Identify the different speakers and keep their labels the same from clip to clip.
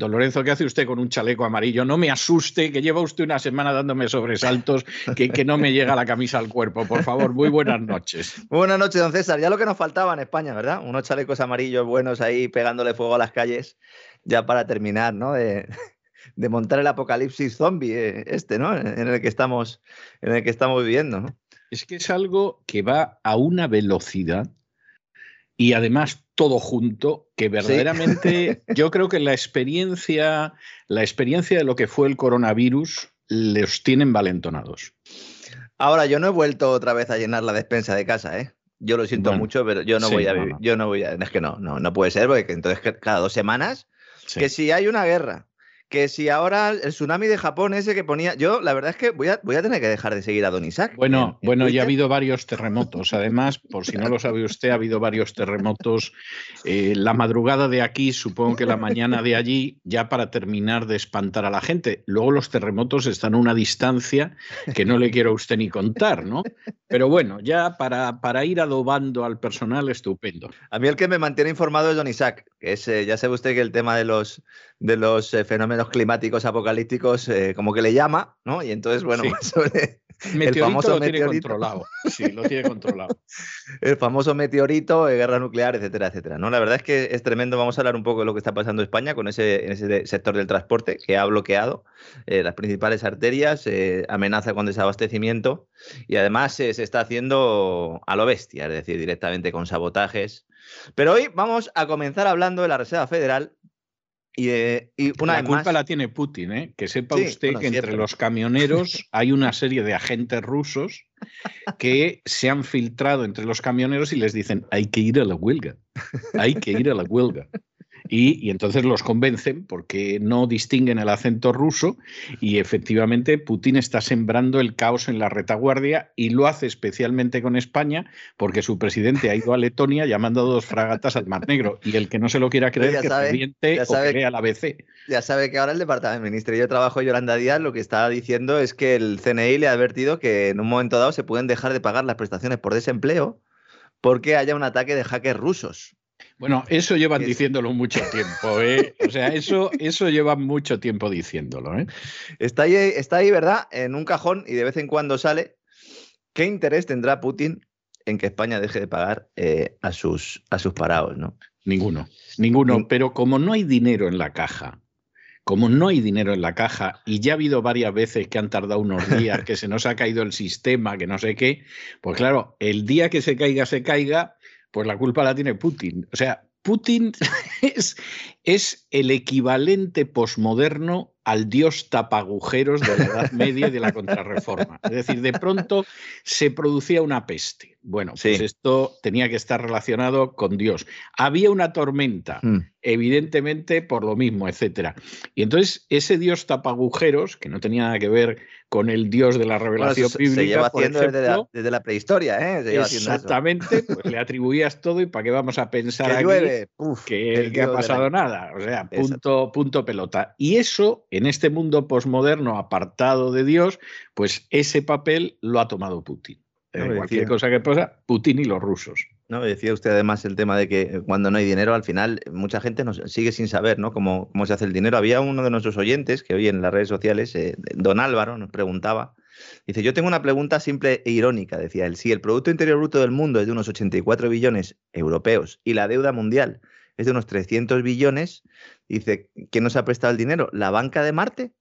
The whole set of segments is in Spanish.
Speaker 1: Don Lorenzo, ¿qué hace usted con un chaleco amarillo? No me asuste, que lleva usted una semana dándome sobresaltos, que, que no me llega la camisa al cuerpo. Por favor, muy buenas noches.
Speaker 2: buenas noches, don César. Ya lo que nos faltaba en España, ¿verdad? Unos chalecos amarillos buenos ahí pegándole fuego a las calles, ya para terminar, ¿no? De, montar el apocalipsis zombie eh, este, ¿no? En el que estamos, en el que estamos viviendo, ¿no?
Speaker 1: Es que es algo que va a una velocidad y además todo junto, que verdaderamente yo creo que la experiencia, la experiencia de lo que fue el coronavirus los tienen valentonados.
Speaker 2: Ahora, yo no he vuelto otra vez a llenar la despensa de casa, ¿eh? Yo lo siento mucho, pero yo no voy a vivir. Yo no voy a. Es que no, no, no puede ser, porque entonces cada dos semanas. Que si hay una guerra, que si ahora el tsunami de Japón ese que ponía, yo la verdad es que voy a, voy a tener que dejar de seguir a Don Isaac.
Speaker 1: Bueno, bueno, ya ha habido varios terremotos. Además, por si no lo sabe usted, ha habido varios terremotos. Eh, la madrugada de aquí, supongo que la mañana de allí, ya para terminar de espantar a la gente. Luego los terremotos están a una distancia que no le quiero a usted ni contar, ¿no? Pero bueno, ya para, para ir adobando al personal, estupendo.
Speaker 2: A mí el que me mantiene informado es Don Isaac, que es, eh, ya sabe usted que el tema de los de los eh, fenómenos climáticos apocalípticos, eh, como que le llama, ¿no? Y entonces, bueno,
Speaker 1: sobre el famoso lo tiene controlado. Sí, lo tiene controlado.
Speaker 2: el famoso meteorito, eh, guerra nuclear, etcétera, etcétera. ¿no? La verdad es que es tremendo. Vamos a hablar un poco de lo que está pasando en España con ese, en ese sector del transporte que ha bloqueado las principales arterias, amenaza con desabastecimiento y además se está haciendo a lo bestia, es decir, directamente con sabotajes. Pero hoy vamos a comenzar hablando de la Reserva Federal y, una
Speaker 1: la culpa la tiene Putin, ¿eh? que sepa usted que entre los camioneros hay una serie de agentes rusos que se han filtrado entre los camioneros y les dicen hay que ir a la huelga, hay que ir a la huelga. Y, entonces los convencen porque no distinguen el acento ruso y efectivamente Putin está sembrando el caos en la retaguardia y lo hace especialmente con España porque su presidente ha ido a Letonia y ha mandado dos fragatas al Mar Negro y el que no se lo quiera creer que sabe, o sabe, que la BC.
Speaker 2: Ya sabe que ahora el Departamento de Ministerio de Trabajo Yolanda Díaz lo que está diciendo es que el CNI le ha advertido que en un momento dado se pueden dejar de pagar las prestaciones por desempleo porque haya un ataque de hackers rusos.
Speaker 1: Bueno, eso llevan diciéndolo mucho tiempo, ¿eh? O sea, eso, eso llevan mucho tiempo diciéndolo, ¿eh?
Speaker 2: Está ahí, está ahí, ¿verdad? En un cajón y de vez en cuando sale. ¿Qué interés tendrá Putin en que España deje de pagar eh, a, sus, a sus parados, no?
Speaker 1: Ninguno, ninguno. Pero como no hay dinero en la caja, como no hay dinero en la caja y ya ha habido varias veces que han tardado unos días, que se nos ha caído el sistema, que no sé qué, pues claro, el día que se caiga, se caiga, pues la culpa la tiene Putin. O sea, Putin es, es el equivalente posmoderno al dios tapagujeros de la Edad Media y de la Contrarreforma. Es decir, de pronto se producía una peste. Bueno, pues esto tenía que estar relacionado con Dios. Había una tormenta, hmm. evidentemente por lo mismo, etcétera. Y entonces ese dios tapagujeros, que no tenía nada que ver con el Dios de la revelación bíblica.
Speaker 2: Se lleva haciendo desde, la, prehistoria, ¿eh?
Speaker 1: exactamente, pues le atribuías todo y para qué vamos a pensar
Speaker 2: que
Speaker 1: aquí que, ha pasado nada. O sea, punto, punto pelota. Y eso, en este mundo posmoderno apartado de Dios, pues ese papel lo ha tomado Putin. cualquier cosa que pasa, Putin y los rusos.
Speaker 2: ¿no? Decía usted además el tema de que cuando no hay dinero, al final mucha gente nos sigue sin saber ¿no? cómo, cómo se hace el dinero. Había uno de nuestros oyentes que hoy en las redes sociales, eh, don Álvaro, nos preguntaba, dice, yo tengo una pregunta simple e irónica, decía él, si el Producto Interior Bruto del mundo es de unos 84 billones europeos y la deuda mundial es de unos 300 billones, dice, ¿quién nos ha prestado el dinero? ¿La banca de Marte?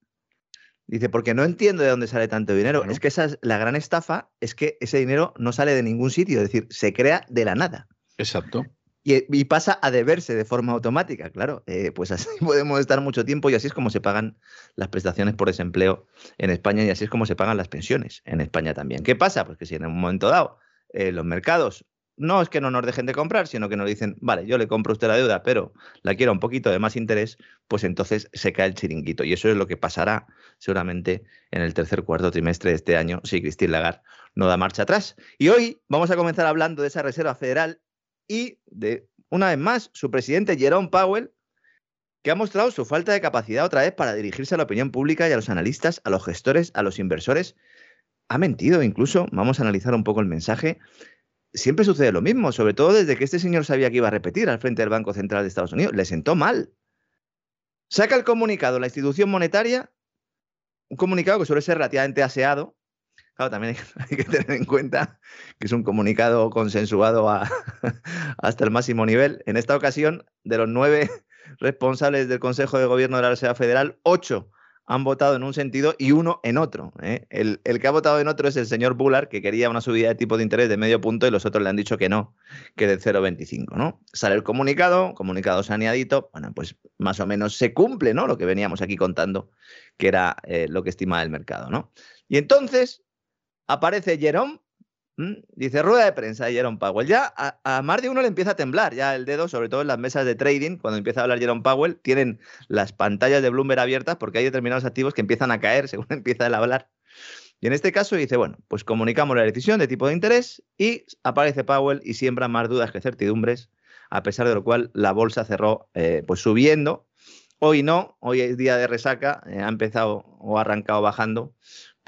Speaker 2: Dice, porque no entiendo de dónde sale tanto dinero. Es que esa es la gran estafa, es que ese dinero no sale de ningún sitio, es decir, se crea de la nada.
Speaker 1: Exacto.
Speaker 2: Y, pasa a deberse de forma automática, claro. Eh, pues así podemos estar mucho tiempo y así es como se pagan las prestaciones por desempleo en España y así es como se pagan las pensiones en España también. ¿Qué pasa? Pues que si en un momento dado eh, los mercados no es que no nos dejen de comprar, sino que nos dicen, vale, yo le compro a usted la deuda, pero la quiero un poquito de más interés, pues entonces se cae el chiringuito. Y eso es lo que pasará seguramente en el tercer cuarto trimestre de este año si Christine Lagarde no da marcha atrás. Y hoy vamos a comenzar hablando de esa Reserva Federal y de, una vez más, su presidente Jerome Powell, que ha mostrado su falta de capacidad otra vez para dirigirse a la opinión pública y a los analistas, a los gestores, a los inversores. Ha mentido incluso, vamos a analizar un poco el mensaje siempre sucede lo mismo, sobre todo desde que este señor sabía que iba a repetir al frente del Banco Central de Estados Unidos. Le sentó mal. Saca el comunicado la institución monetaria, un comunicado que suele ser relativamente aseado. Claro, también hay que tener en cuenta que es un comunicado consensuado hasta el máximo nivel. En esta ocasión, de los nueve responsables del Consejo de Gobierno de la Reserva Federal, ocho han votado en un sentido y uno en otro. ¿eh? El, que ha votado en otro es el señor Bullard, que quería una subida de tipo de interés de medio punto y los otros le han dicho que no, que de 0,25. ¿no? Sale el comunicado, comunicado saneadito, bueno, pues más o menos se cumple ¿no? lo que veníamos aquí contando, que era eh, lo que estima el mercado. ¿no? Y entonces aparece Jerome Mm, dice rueda de prensa de Jerome Powell. Ya a, más de uno le empieza a temblar ya el dedo, sobre todo en las mesas de trading, cuando empieza a hablar Jerome Powell, tienen las pantallas de Bloomberg abiertas porque hay determinados activos que empiezan a caer según empieza a hablar. Y en este caso dice, bueno, pues comunicamos la decisión de tipo de interés y aparece Powell y siembra más dudas que certidumbres, a pesar de lo cual la bolsa cerró eh, pues subiendo. Hoy no, hoy es día de resaca, eh, ha empezado o arrancado bajando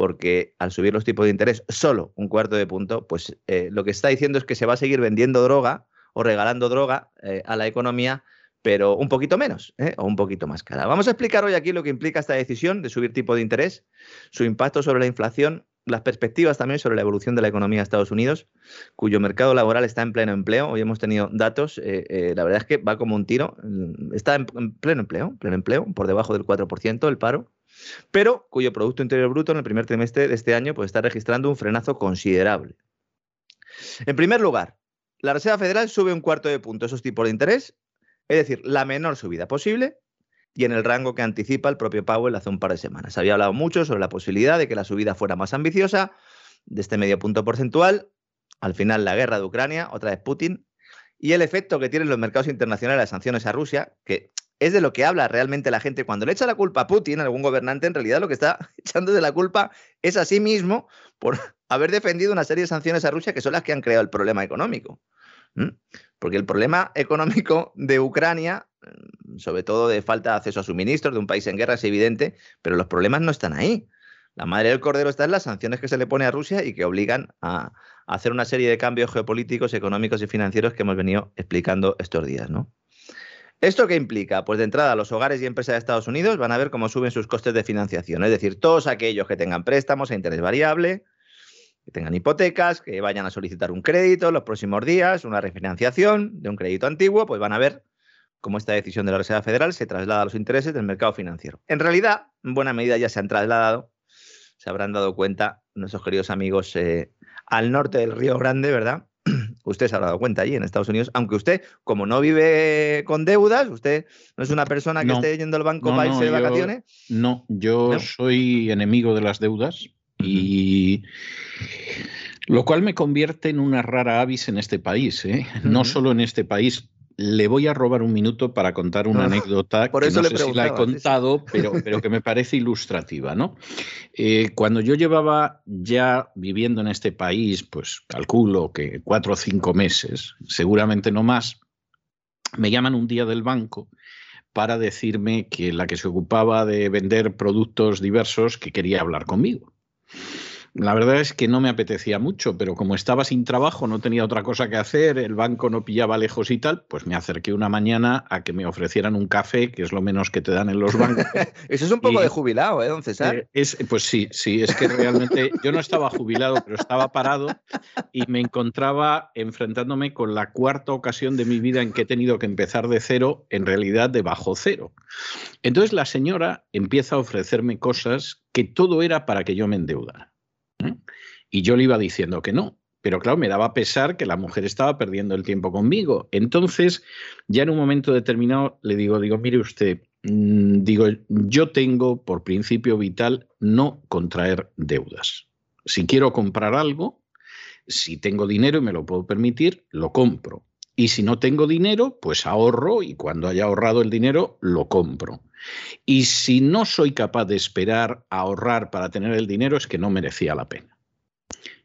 Speaker 2: porque al subir los tipos de interés solo un cuarto de punto, pues eh, lo que está diciendo es que se va a seguir vendiendo droga o regalando droga eh, a la economía, pero un poquito menos ¿eh? o un poquito más cara. Vamos a explicar hoy aquí lo que implica esta decisión de subir tipo de interés, su impacto sobre la inflación, las perspectivas también sobre la evolución de la economía de Estados Unidos, cuyo mercado laboral está en pleno empleo. Hoy hemos tenido datos, la verdad es que va como un tiro, está en, en pleno empleo, pleno empleo, por debajo del 4% el paro pero cuyo Producto Interior Bruto en el primer trimestre de este año pues, está registrando un frenazo considerable. En primer lugar, la Reserva Federal sube un cuarto de punto esos tipos de interés, es decir, la menor subida posible, y en el rango que anticipa el propio Powell hace un par de semanas. Había hablado mucho sobre la posibilidad de que la subida fuera más ambiciosa, de este medio punto porcentual. Al final, la guerra de Ucrania, otra vez Putin, y el efecto que tienen los mercados internacionales las sanciones a Rusia, que es de lo que habla realmente la gente. Cuando le echa la culpa a Putin, algún gobernante, en realidad lo que está echando de la culpa es a sí mismo por haber defendido una serie de sanciones a Rusia que son las que han creado el problema económico. Porque el problema económico de Ucrania, mm, sobre todo de falta de acceso a suministros de un país en guerra, es evidente, pero los problemas no están ahí. La madre del cordero está en las sanciones que se le pone a Rusia y que obligan a, a hacer una serie de cambios geopolíticos, económicos y financieros que hemos venido explicando estos días, ¿no? ¿Esto qué implica? Pues de entrada, los hogares y empresas de Estados Unidos van a ver cómo suben sus costes de financiación. Es decir, todos aquellos que tengan préstamos a interés variable, que tengan hipotecas, que vayan a solicitar un crédito en los próximos días, una refinanciación de un crédito antiguo, pues van a ver cómo esta decisión de la Reserva Federal se traslada a los intereses del mercado financiero. En realidad, en buena medida ya se han trasladado, se habrán dado cuenta nuestros queridos amigos eh, al norte del Río Grande, ¿verdad? Usted se ha dado cuenta allí en Estados Unidos, aunque usted, como no vive con deudas, usted no es una persona que esté yendo al banco para irse de vacaciones.
Speaker 1: No, yo soy enemigo de las deudas y lo cual me convierte en una rara avis en este país, ¿eh? no solo en este país, le voy a robar un minuto para contar una anécdota
Speaker 2: Por eso
Speaker 1: que
Speaker 2: no
Speaker 1: sé si la he contado, pero, pero que me parece ilustrativa. ¿no? Eh, cuando yo llevaba ya viviendo en este país, pues calculo que cuatro o cinco meses, seguramente no más, me llaman un día del banco para decirme que la que se ocupaba de vender productos diversos que quería hablar conmigo. La verdad es que no me apetecía mucho, pero como estaba sin trabajo, no tenía otra cosa que hacer, el banco no pillaba lejos y tal, pues me acerqué una mañana a que me ofrecieran un café, que es lo menos que te dan en los bancos.
Speaker 2: Eso es un poco de jubilado, ¿eh, don César? Eh,
Speaker 1: es, pues sí, sí, es que realmente yo no estaba jubilado, pero estaba parado y me encontraba enfrentándome con la cuarta ocasión de mi vida en que he tenido que empezar de cero, en realidad de bajo cero. Entonces la señora empieza a ofrecerme cosas que todo era para que yo me endeudara. Y yo le iba diciendo que no. Pero claro, me daba pesar que la mujer estaba perdiendo el tiempo conmigo. Entonces, ya en un momento determinado le digo, digo, mire usted, mm, digo, yo tengo por principio vital no contraer deudas. Si quiero comprar algo, si tengo dinero y me lo puedo permitir, lo compro. Y si no tengo dinero, pues ahorro y cuando haya ahorrado el dinero, lo compro. Y si no soy capaz de esperar a ahorrar para tener el dinero, es que no merecía la pena.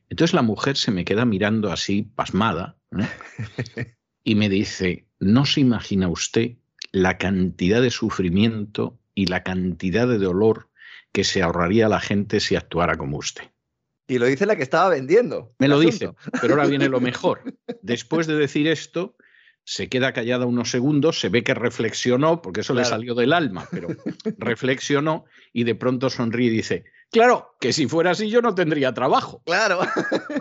Speaker 1: Entonces la mujer se me queda mirando así, pasmada, y me dice, no se imagina usted la cantidad de sufrimiento y la cantidad de dolor que se ahorraría la gente si actuara como usted.
Speaker 2: Y lo dice la que estaba vendiendo.
Speaker 1: Me lo dice, pero ahora viene lo mejor. Después de decir esto, se queda callada unos segundos, se ve que reflexionó, porque eso le salió del alma, pero reflexionó y de pronto sonríe y dice, claro, que si fuera así yo no tendría trabajo.
Speaker 2: Claro.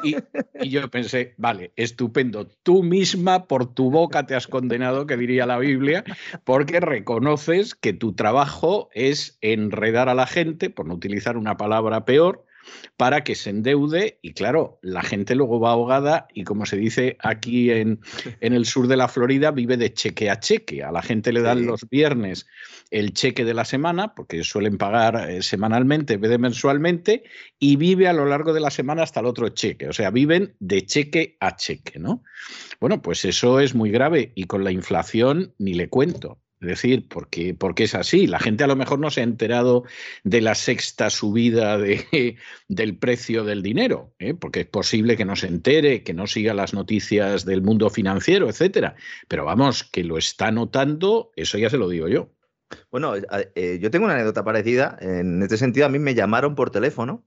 Speaker 1: Y, y, yo pensé, vale, estupendo, tú misma por tu boca te has condenado, que diría la Biblia, porque reconoces que tu trabajo es enredar a la gente, por no utilizar una palabra peor, para que se endeude y claro, la gente luego va ahogada y como se dice aquí en, en el sur de la Florida, vive de cheque a cheque. A la gente le dan los viernes el cheque de la semana, porque suelen pagar eh, semanalmente en vez de mensualmente, y vive a lo largo de la semana hasta el otro cheque. O sea, viven de cheque a cheque, ¿no? Bueno, pues eso es muy grave y con la inflación ni le cuento. Es decir, porque, porque es así. La gente a lo mejor no se ha enterado de la sexta subida de, del precio del dinero, ¿eh? porque es posible que no se entere, que no siga las noticias del mundo financiero, etcétera. Pero vamos, que lo está notando, eso ya se lo digo yo.
Speaker 2: Bueno, eh, yo tengo una anécdota parecida. En este sentido, a mí me llamaron por teléfono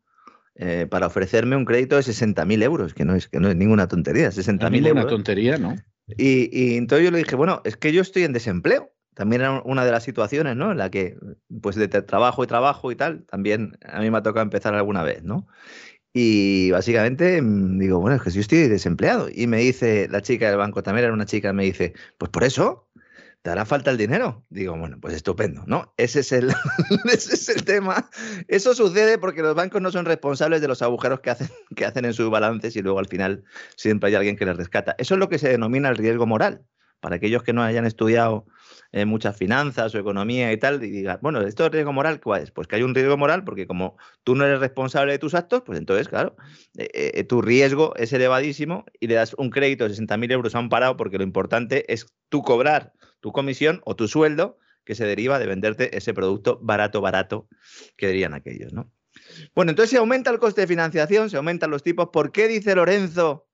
Speaker 2: eh, para ofrecerme un crédito de 60.000 euros, que no es, que no es ninguna tontería, 60.000 euros.
Speaker 1: una tontería, ¿no?
Speaker 2: Y, y entonces yo le dije, bueno, es que yo estoy en desempleo también era una de las situaciones, ¿no? En la que, pues, de trabajo y trabajo y tal, también a mí me ha tocado empezar alguna vez, ¿no? Y básicamente mm, digo, bueno, es que yo estoy desempleado. Y me dice la chica del banco, también era una chica, me dice, pues por eso, te hará falta el dinero. Digo, bueno, pues estupendo, ¿no? Ese es el, ese es el tema. Eso sucede porque los bancos no son responsables de los agujeros que hacen, que hacen en sus balances y luego al final siempre hay alguien que les rescata. Eso es lo que se denomina el riesgo moral. Para aquellos que no hayan estudiado eh, muchas finanzas o economía y tal, y diga, bueno, ¿esto es riesgo moral cuál es? Pues que hay un riesgo moral porque como tú no eres responsable de tus actos, pues entonces, claro, eh, eh, tu riesgo es elevadísimo y le das un crédito de 60.000 euros a un parado porque lo importante es tú cobrar tu comisión o tu sueldo que se deriva de venderte ese producto barato, barato, que dirían aquellos, ¿no? Bueno, entonces se aumenta el coste de financiación, se aumentan los tipos. ¿Por qué dice Lorenzo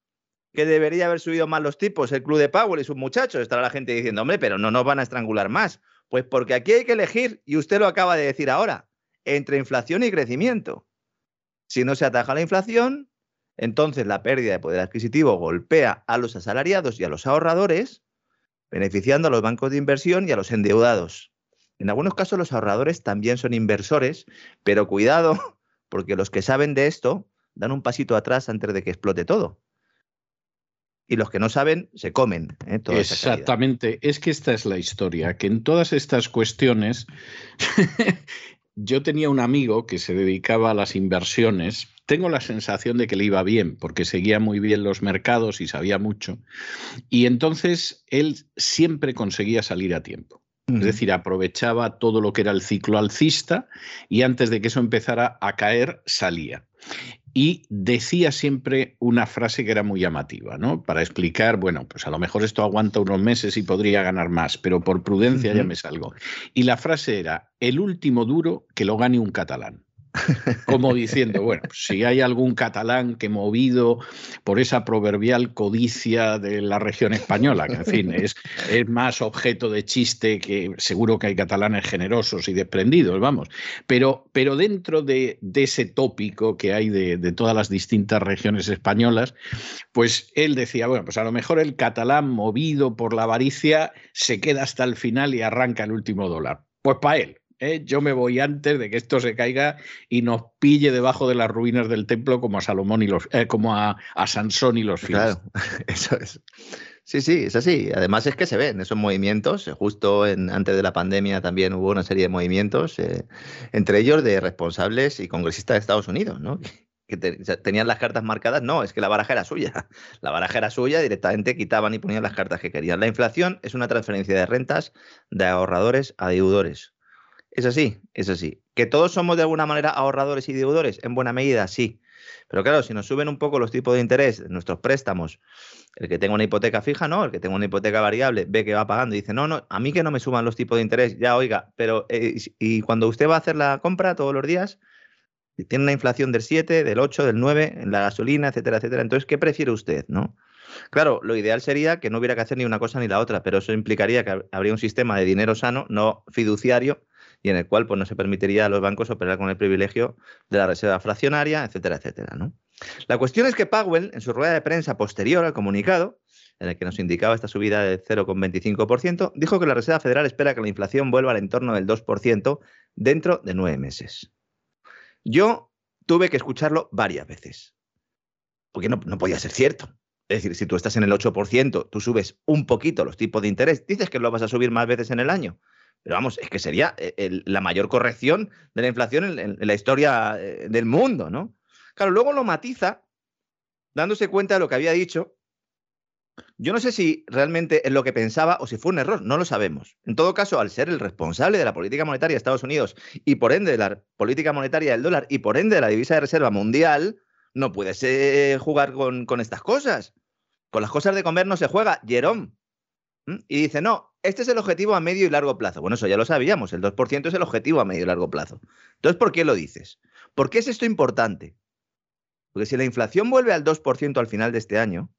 Speaker 2: que debería haber subido más los tipos, el club de Powell y sus muchachos. Estará la gente diciendo, hombre, pero no nos van a estrangular más. Pues porque aquí hay que elegir, y usted lo acaba de decir ahora, entre inflación y crecimiento. Si no se ataja la inflación, entonces la pérdida de poder adquisitivo golpea a los asalariados y a los ahorradores, beneficiando a los bancos de inversión y a los endeudados. En algunos casos los ahorradores también son inversores, pero cuidado, porque los que saben de esto dan un pasito atrás antes de que explote todo y los que no saben se comen. ¿eh?
Speaker 1: Exactamente, es que esta es la historia, que en todas estas cuestiones yo tenía un amigo que se dedicaba a las inversiones, tengo la sensación de que le iba bien, porque seguía muy bien los mercados y sabía mucho, y entonces él siempre conseguía salir a tiempo. Es decir, aprovechaba todo lo que era el ciclo alcista y antes de que eso empezara a caer, salía y decía siempre una frase que era muy llamativa, ¿no? Para explicar, bueno, pues a lo mejor esto aguanta unos meses y podría ganar más, pero por prudencia ya me salgo. Y la frase era, el último duro que lo gane un catalán. Como diciendo, bueno, si hay algún catalán que movido por esa proverbial codicia de la región española, que en fin es, más objeto de chiste que seguro que hay catalanes generosos y desprendidos, vamos, pero, pero dentro de, ese tópico que hay de, de todas las distintas regiones españolas, pues él decía, bueno, pues a lo mejor el catalán movido por la avaricia se queda hasta el final y arranca el último dólar. Pues para él, ¿eh? yo me voy antes de que esto se caiga y nos pille debajo de las ruinas del templo como a Salomón y los, eh, como a, Sansón y los.
Speaker 2: Claro, eso es. Sí, sí, es así. Además es que se ven esos movimientos. Justo en, antes de la pandemia también hubo una serie de movimientos, eh, entre ellos de responsables y congresistas de Estados Unidos, ¿no? que tenían las cartas marcadas, no, es que la baraja era suya. La baraja era suya, directamente quitaban y ponían las cartas que querían. La inflación es una transferencia de rentas de ahorradores a deudores. Es así, es así. ¿Que todos somos de alguna manera ahorradores y deudores? En buena medida, sí. Pero claro, si nos suben un poco los tipos de interés de nuestros préstamos, el que tenga una hipoteca fija, no, el que tenga una hipoteca variable, ve que va pagando y dice, no, no, a mí que no me suban los tipos de interés, ya oiga, pero eh, y cuando usted va a hacer la compra todos los días, tiene una inflación del 7, del 8, del 9 en la gasolina, etcétera, etcétera. Entonces, ¿qué prefiere usted, no? Claro, lo ideal sería que no hubiera que hacer ni una cosa ni la otra, pero eso implicaría que habría un sistema de dinero sano, no fiduciario, y en el cual pues, no se permitiría a los bancos operar con el privilegio de la reserva fraccionaria, etcétera, etcétera. ¿no? La cuestión es que Powell, en su rueda de prensa posterior al comunicado, en el que nos indicaba esta subida del 0,25%, dijo que la Reserva Federal espera que la inflación vuelva al entorno del 2% dentro de nueve meses. Yo tuve que escucharlo varias veces, porque no, no podía ser cierto. Es decir, si tú estás en el 8%, tú subes un poquito los tipos de interés, dices que lo vas a subir más veces en el año. Pero vamos, es que sería eh, la mayor corrección de la inflación en, la historia eh, del mundo, ¿no? Claro, luego lo matiza dándose cuenta de lo que había dicho. Yo no sé si realmente es lo que pensaba o si fue un error, no lo sabemos. En todo caso, al ser el responsable de la política monetaria de Estados Unidos y por ende de la política monetaria del dólar y por ende de la divisa de reserva mundial, no puede jugar con, con estas cosas. Con las cosas de comer no se juega. Jerome, y dice, no, este es el objetivo a medio y largo plazo. Bueno, eso ya lo sabíamos, el 2% es el objetivo a medio y largo plazo. Entonces, ¿por qué lo dices? ¿Por qué es esto importante? Porque si la inflación vuelve al 2% al final de este año,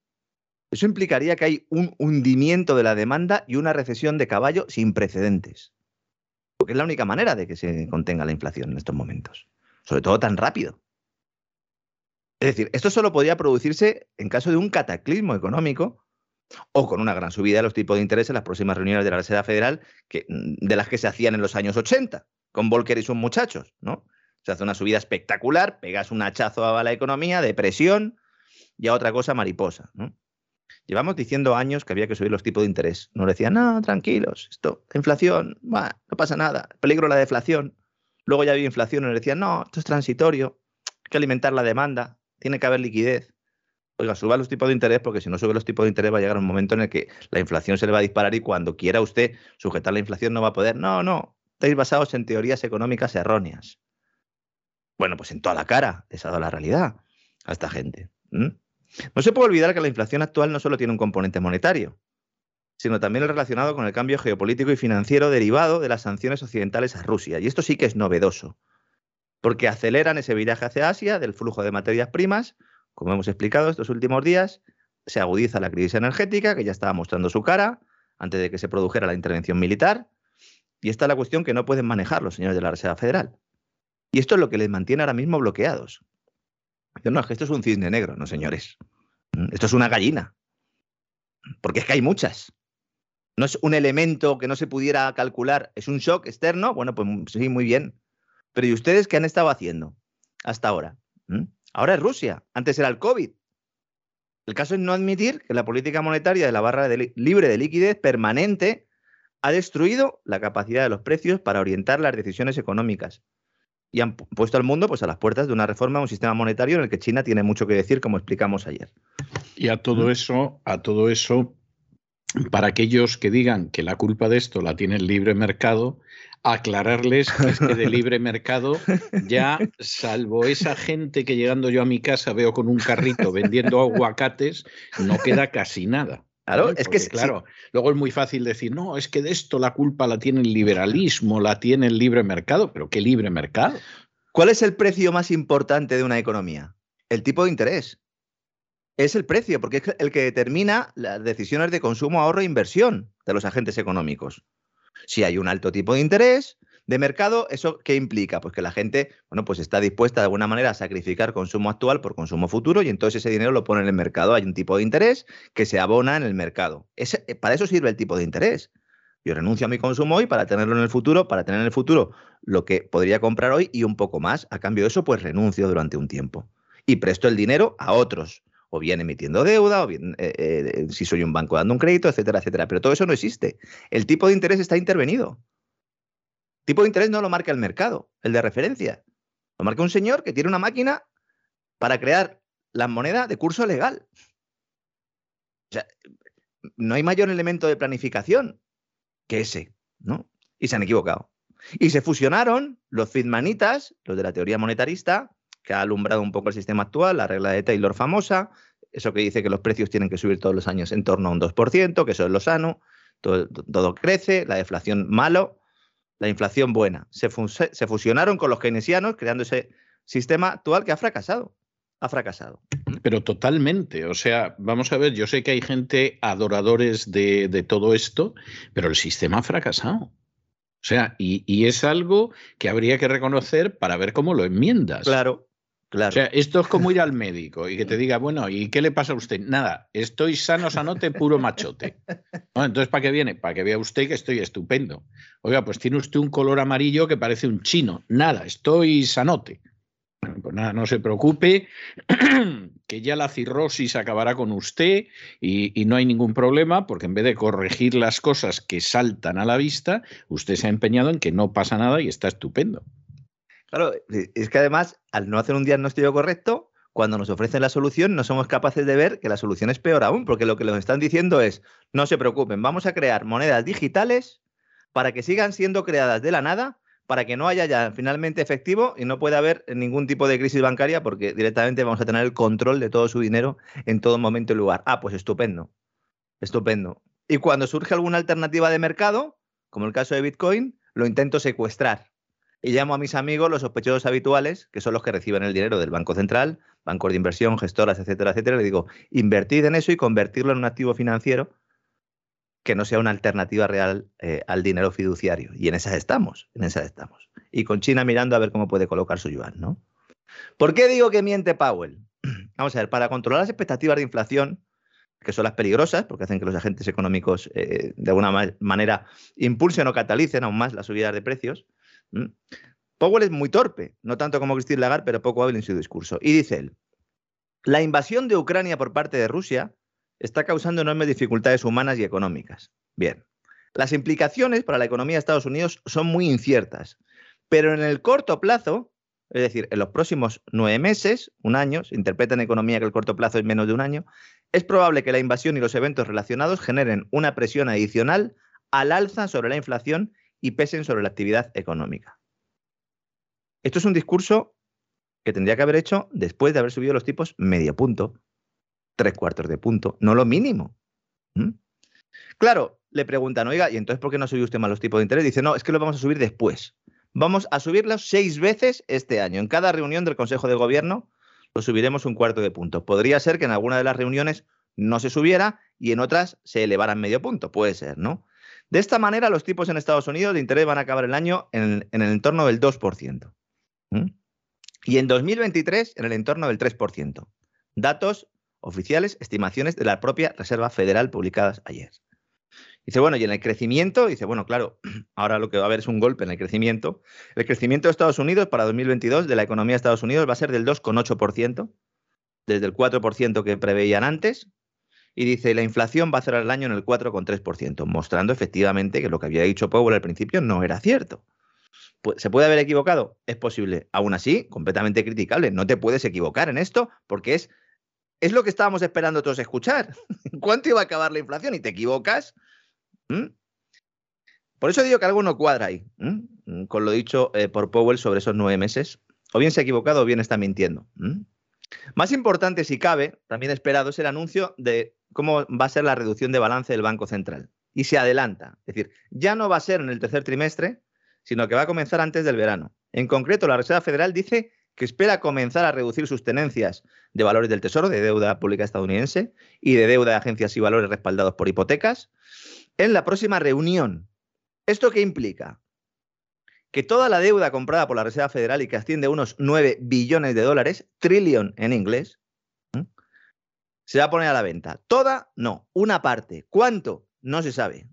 Speaker 2: eso implicaría que hay un hundimiento de la demanda y una recesión de caballo sin precedentes. Porque es la única manera de que se contenga la inflación en estos momentos. Sobre todo tan rápido. Es decir, esto solo podría producirse en caso de un cataclismo económico o con una gran subida de los tipos de interés en las próximas reuniones de la Reserva Federal, que, mm, de las que se hacían en los años 80, con Volcker y sus muchachos, ¿no? Se hace una subida espectacular, pegas un hachazo a la economía, depresión y a otra cosa mariposa. Llevamos diciendo años que había que subir los tipos de interés. Nos decían, no, tranquilos, esto, inflación, no pasa nada, peligro la deflación. Luego ya había inflación nos decían, no, esto es transitorio, hay que alimentar la demanda, tiene que haber liquidez oiga, suba los tipos de interés porque si no sube los tipos de interés va a llegar un momento en el que la inflación se le va a disparar y cuando quiera usted sujetar la inflación no va a poder. No, no, estáis basados en teorías económicas erróneas. Bueno, pues en toda la cara les ha dado la realidad a esta gente. No se puede olvidar que la inflación actual no solo tiene un componente monetario, sino también el relacionado con el cambio geopolítico y financiero derivado de las sanciones occidentales a Rusia. Y esto sí que es novedoso, porque aceleran ese viraje hacia Asia del flujo de materias primas, como hemos explicado estos últimos días, se agudiza la crisis energética, que ya estaba mostrando su cara antes de que se produjera la intervención militar. Y esta es la cuestión que no pueden manejar los señores de la Reserva Federal. Y esto es lo que les mantiene ahora mismo bloqueados. No, es que esto es un cisne negro, no señores. Mm, esto es una gallina. Porque es que hay muchas. No es un elemento que no se pudiera calcular, es un shock externo. Bueno, pues sí, muy bien. Pero ¿y ustedes qué han estado haciendo hasta ahora? ¿Mm? Ahora es Rusia, antes era el COVID. El caso es no admitir que la política monetaria de la barra libre de liquidez permanente ha destruido la capacidad de los precios para orientar las decisiones económicas y han puesto al mundo pues, a las puertas de una reforma de un sistema monetario en el que China tiene mucho que decir, como explicamos ayer.
Speaker 1: Y a todo eso, a todo eso, para aquellos que digan que la culpa de esto la tiene el libre mercado, aclararles que es que de libre mercado ya, salvo esa gente que llegando yo a mi casa veo con un carrito vendiendo aguacates, no queda casi nada.
Speaker 2: Claro, es que
Speaker 1: claro, luego es muy fácil decir, no, es que de esto la culpa la tiene el liberalismo, la tiene el libre mercado, pero ¿qué libre mercado?
Speaker 2: ¿Cuál es el precio más importante de una economía? El tipo de interés. Es el precio, porque es el que determina las decisiones de consumo, ahorro e inversión de los agentes económicos. Si hay un alto tipo de interés, de mercado, ¿eso qué implica? Pues que la gente, bueno, pues está dispuesta de alguna manera a sacrificar consumo actual por consumo futuro y entonces ese dinero lo pone en el mercado. Hay un tipo de interés que se abona en el mercado. Eh, para eso sirve el tipo de interés. Yo renuncio a mi consumo hoy para tenerlo en el futuro, para tener en el futuro lo que podría comprar hoy y un poco más. A cambio de eso, pues renuncio durante un tiempo. Y presto el dinero a otros, o bien emitiendo deuda, o bien eh, eh, si soy un banco dando un crédito, etcétera, etcétera. Pero todo eso no existe. El tipo de interés está intervenido. Tipo de interés no lo marca el mercado, el de referencia. Lo marca un señor que tiene una máquina para crear la moneda de curso legal. O sea, no hay mayor elemento de planificación que ese, ¿no? Y se han equivocado. Y se fusionaron los Friedmanitas, los de la teoría monetarista, que ha alumbrado un poco el sistema actual, la regla de Taylor famosa, eso que dice que los precios tienen que subir todos los años en torno a un 2%, que eso es lo sano, todo, todo crece, la deflación malo, la inflación buena. Se, se fusionaron con los keynesianos creando ese sistema actual que ha fracasado. Ha fracasado.
Speaker 1: Pero totalmente. O sea, vamos a ver, yo sé que hay gente adoradores de, de todo esto, pero el sistema ha fracasado. O sea, y, y, es algo que habría que reconocer para ver cómo lo enmiendas.
Speaker 2: Claro,
Speaker 1: O sea, esto es como ir al médico y que te diga, bueno, ¿y qué le pasa a usted? Nada, estoy sano, sanote, puro machote. Bueno, entonces, ¿para qué viene? Para que vea usted que estoy estupendo. Oiga, pues tiene usted un color amarillo que parece un chino. Nada, estoy sanote. Pues nada, no se preocupe, que ya la cirrosis acabará con usted y, no hay ningún problema, porque en vez de corregir las cosas que saltan a la vista, usted se ha empeñado en que no pasa nada y está estupendo.
Speaker 2: Claro, es que además, al no hacer un diagnóstico correcto, cuando nos ofrecen la solución, no somos capaces de ver que la solución es peor aún, porque lo que nos están diciendo es, no se preocupen, vamos a crear monedas digitales para que sigan siendo creadas de la nada para que no haya ya finalmente efectivo y no pueda haber ningún tipo de crisis bancaria porque directamente vamos a tener el control de todo su dinero en todo momento y lugar. Ah, pues estupendo, estupendo. Y cuando surge alguna alternativa de mercado, como el caso de Bitcoin, lo intento secuestrar. Y llamo a mis amigos, los sospechosos habituales, que son los que reciben el dinero del Banco Central, bancos de inversión, gestoras, etcétera, etcétera. Le digo, invertid en eso y convertirlo en un activo financiero que no sea una alternativa real eh, al dinero fiduciario. Y en esas estamos, en esas estamos. Y con China mirando a ver cómo puede colocar su yuan, ¿no? ¿Por qué digo que miente Powell? Vamos a ver, para controlar las expectativas de inflación, que son las peligrosas, porque hacen que los agentes económicos eh, de alguna manera impulsen o catalicen aún más las subidas de precios, Powell es muy torpe, no tanto como Christine Lagarde, pero poco hábil en su discurso. Y dice él, la invasión de Ucrania por parte de Rusia está causando enormes dificultades humanas y económicas. Bien, las implicaciones para la economía de Estados Unidos son muy inciertas, pero en el corto plazo, es decir, en los próximos nueve meses, un año, se interpreta en economía que el corto plazo es menos de un año, es probable que la invasión y los eventos relacionados generen una presión adicional al alza sobre la inflación y pesen sobre la actividad económica. Esto es un discurso que tendría que haber hecho después de haber subido los tipos medio punto, tres cuartos de punto, no lo mínimo. ¿Mm? Claro, le preguntan, oiga, ¿y entonces por qué no subió usted más los tipos de interés? Dice, no, es que lo vamos a subir después. Vamos a subirlos seis veces este año. En cada reunión del Consejo de Gobierno lo subiremos un cuarto de punto. Podría ser que en alguna de las reuniones no se subiera y en otras se elevaran medio punto. Puede ser, ¿no? De esta manera, los tipos en Estados Unidos de interés van a acabar el año en, el entorno del 2%. ¿Mm? Y en 2023 en el entorno del 3%. Datos oficiales, estimaciones de la propia Reserva Federal publicadas ayer. Dice, bueno, y en el crecimiento, dice, bueno, claro, ahora lo que va a haber es un golpe en el crecimiento. El crecimiento de Estados Unidos para 2022 de la economía de Estados Unidos va a ser del 2,8%, desde el 4% que preveían antes. Y dice, la inflación va a cerrar el año en el 4,3%, mostrando efectivamente que lo que había dicho Powell al principio no era cierto. ¿Se puede haber equivocado? Es posible. Aún así, completamente criticable. No te puedes equivocar en esto porque es es lo que estábamos esperando todos escuchar. ¿Cuánto iba a acabar la inflación? Y te equivocas. Por eso digo que algo no cuadra ahí, con lo dicho eh, por Powell sobre esos nueve meses. O bien se ha equivocado o bien está mintiendo. Más importante, si cabe, también esperado, es el anuncio de cómo va a ser la reducción de balance del Banco Central. Y se adelanta. Es decir, ya no va a ser en el tercer trimestre, sino que va a comenzar antes del verano, En concreto, la Reserva Federal dice que espera comenzar a reducir sus tenencias de valores del Tesoro, de deuda pública estadounidense y de deuda de agencias y valores respaldados por hipotecas, en la próxima reunión. ¿Esto qué implica? Que toda la deuda comprada por la Reserva Federal y que asciende a unos 9 billones de dólares, trillion en inglés, se va a poner a la venta. Toda, no, una parte. ¿Cuánto? No se sabe.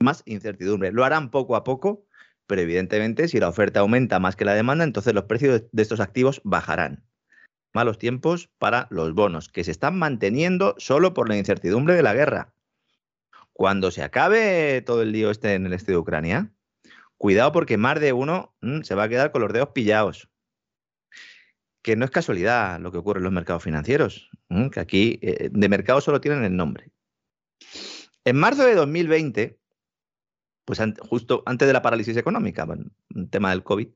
Speaker 2: Más incertidumbre. Lo harán poco a poco pero evidentemente si la oferta aumenta más que la demanda, entonces los precios de estos activos bajarán. Malos tiempos para los bonos, que se están manteniendo solo por la incertidumbre de la guerra. Cuando se acabe todo el lío este en el este de Ucrania, cuidado porque más de uno mm, se va a quedar con los dedos pillados. Que no es casualidad lo que ocurre en los mercados financieros, que aquí eh, de mercado solo tienen el nombre. En marzo de 2020, pues justo antes de la parálisis económica, el tema del COVID,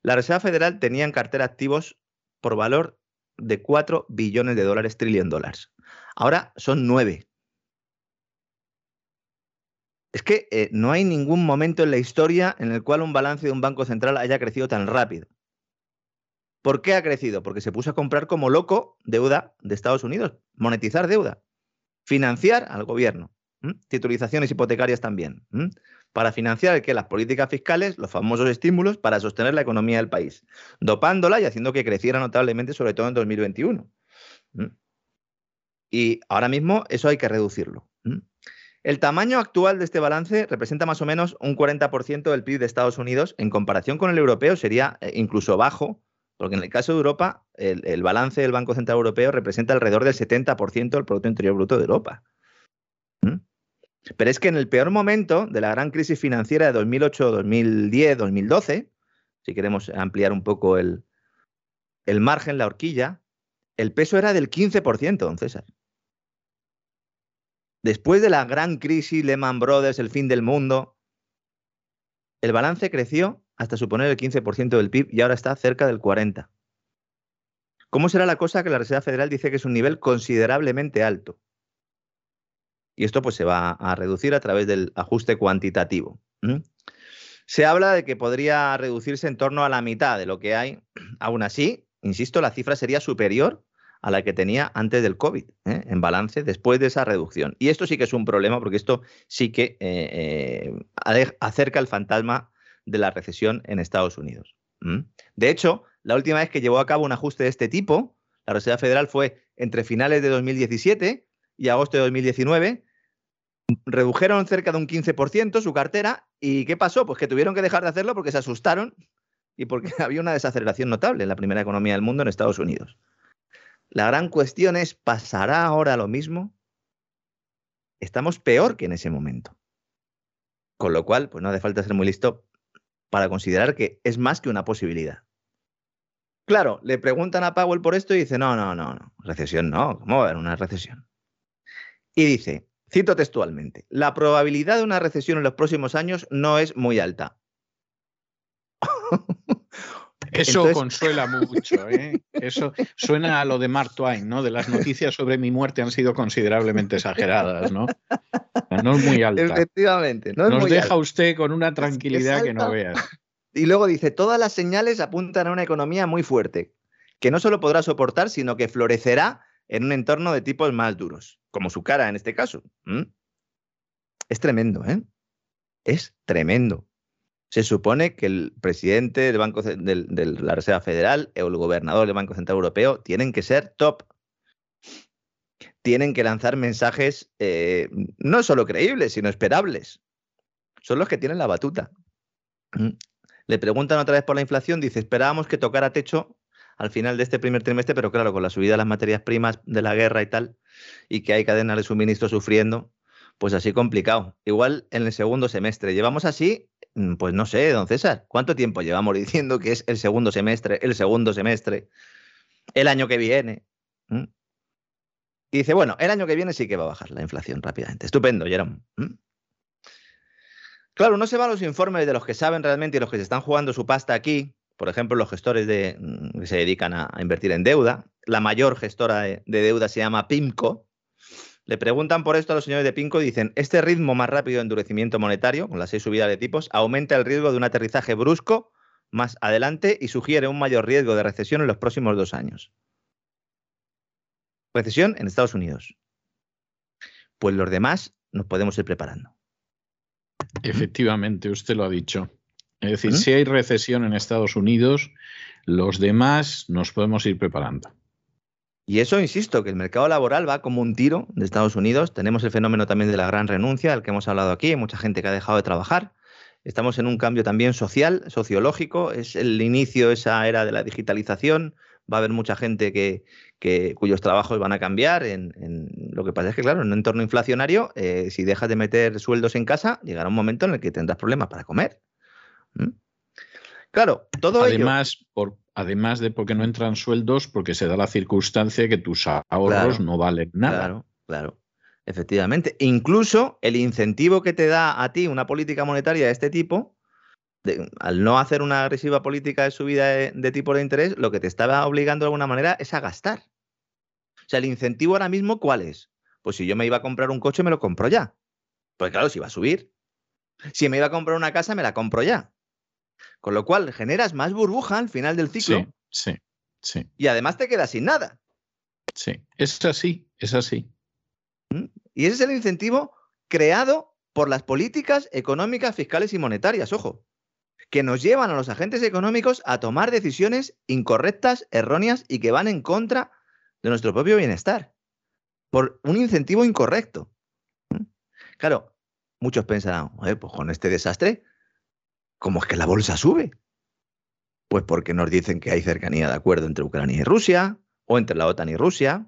Speaker 2: la Reserva Federal tenía en cartera activos por valor de 4 billones de dólares, trillón dólares. Ahora son 9. Es que eh, no hay ningún momento en la historia en el cual un balance de un banco central haya crecido tan rápido. ¿Por qué ha crecido? Porque se puso a comprar como loco deuda de Estados Unidos, monetizar deuda, financiar al gobierno, titulizaciones hipotecarias también para financiar que las políticas fiscales, los famosos estímulos para sostener la economía del país, dopándola y haciendo que creciera notablemente, sobre todo en 2021. Y ahora mismo eso hay que reducirlo. El tamaño actual de este balance representa más o menos un 40% del PIB de Estados Unidos. En comparación con el europeo sería eh, incluso bajo, porque en el caso de Europa, el, balance del Banco Central Europeo representa alrededor del 70% del Producto Interior Bruto de Europa. Pero es que en el peor momento de la gran crisis financiera de 2008, 2010, 2012, si queremos ampliar un poco el, el margen, la horquilla, el peso era del 15%, don César. Después de la gran crisis, Lehman Brothers, el fin del mundo, el balance creció hasta suponer el 15% del PIB y ahora está cerca del 40%. ¿Cómo será la cosa que la Reserva Federal dice que es un nivel considerablemente alto? Y esto pues se va a reducir a través del ajuste cuantitativo. Se habla de que podría reducirse en torno a la mitad de lo que hay. Aún así, insisto, la cifra sería superior a la que tenía antes del COVID, ¿eh? en balance, después de esa reducción. Y esto sí que es un problema porque esto sí que eh, eh, acerca el fantasma de la recesión en Estados Unidos. De hecho, la última vez que llevó a cabo un ajuste de este tipo, la Reserva Federal fue entre finales de 2017 y agosto de 2019, redujeron cerca de un 15% su cartera. ¿Y qué pasó? Pues que tuvieron que dejar de hacerlo porque se asustaron y porque había una desaceleración notable en la primera economía del mundo en Estados Unidos. La gran cuestión es, ¿pasará ahora lo mismo? Estamos peor que en ese momento. Con lo cual, pues no hace falta ser muy listo para considerar que es más que una posibilidad. Claro, le preguntan a Powell por esto y dice, no, no, no, no, recesión no, ¿cómo va a haber una recesión? Y dice, cito textualmente, la probabilidad de una recesión en los próximos años no es muy alta.
Speaker 1: Eso consuela mucho, ¿eh? Eso suena a lo de Mark Twain, ¿no? De las noticias sobre mi muerte han sido considerablemente exageradas, ¿no? No es muy alta.
Speaker 2: Efectivamente.
Speaker 1: Nos deja usted con una tranquilidad que no veas.
Speaker 2: Y luego dice, todas las señales apuntan a una economía muy fuerte, que no solo podrá soportar, sino que florecerá en un entorno de tipos más duros, como su cara en este caso. Es tremendo, ¿eh? Es tremendo. Se supone que el presidente del Banco de, la Reserva Federal o el gobernador del Banco Central Europeo tienen que ser top. Tienen que lanzar mensajes eh, no solo creíbles, sino esperables. Son los que tienen la batuta. Le preguntan otra vez por la inflación, dice, esperábamos que tocara techo al final de este primer trimestre, pero claro, con la subida de las materias primas de la guerra y tal, y que hay cadenas de suministro sufriendo, pues así complicado. Igual en el segundo semestre. Llevamos así, mm, pues no sé, don César, ¿cuánto tiempo llevamos diciendo que es el segundo semestre, el segundo semestre, el año que viene? ¿Mm? Y dice, bueno, el año que viene sí que va a bajar la inflación rápidamente. Estupendo, Jerome. ¿Mm? Claro, no se van los informes de los que saben realmente y los que se están jugando su pasta aquí, por ejemplo, los gestores de, mm, que se dedican a, invertir en deuda. La mayor gestora de, deuda se llama PIMCO. Le preguntan por esto a los señores de PIMCO y dicen, este ritmo más rápido de endurecimiento monetario, con las seis subidas de tipos, aumenta el riesgo de un aterrizaje brusco más adelante y sugiere un mayor riesgo de recesión en los próximos dos años. Recesión en Estados Unidos. Pues los demás nos podemos ir preparando.
Speaker 1: Efectivamente, usted lo ha dicho. Es decir, si hay recesión en Estados Unidos, los demás nos podemos ir preparando.
Speaker 2: Y eso, insisto, que el mercado laboral va como un tiro de Estados Unidos. Tenemos el fenómeno también de la gran renuncia, del que hemos hablado aquí. Hay mucha gente que ha dejado de trabajar. Estamos en un cambio también social, sociológico. Es el inicio de esa era de la digitalización. Va a haber mucha gente que, cuyos trabajos van a cambiar. En, lo que pasa es que, claro, en un entorno inflacionario, eh, si dejas de meter sueldos en casa, llegará un momento en el que tendrás problemas para comer. ¿Mm? Claro, todo
Speaker 1: Además, por, además de porque no entran sueldos, porque se da la circunstancia que tus ahorros no valen nada.
Speaker 2: Claro, claro. Efectivamente. Incluso el incentivo que te da a ti una política monetaria de este tipo, al no hacer una agresiva política de subida de, de tipo de interés, lo que te estaba obligando de alguna manera es a gastar. O sea, el incentivo ahora mismo, ¿cuál es? Pues si yo me iba a comprar un coche, me lo compro ya. Pues claro, si va a subir. Si me iba a comprar una casa, me la compro ya. Con lo cual generas más burbuja al final del ciclo.
Speaker 1: Sí, sí, sí.
Speaker 2: Y además te quedas sin nada.
Speaker 1: Sí, es así, es así.
Speaker 2: ¿Mm? Y ese es el incentivo creado por las políticas económicas, fiscales y monetarias, ojo, que nos llevan a los agentes económicos a tomar decisiones incorrectas, erróneas y que van en contra de nuestro propio bienestar, por un incentivo incorrecto. ¿Mm? Claro, muchos pensarán, pues con este desastre ¿Cómo es que la bolsa sube? Pues porque nos dicen que hay cercanía de acuerdo entre Ucrania y Rusia, o entre la OTAN y Rusia.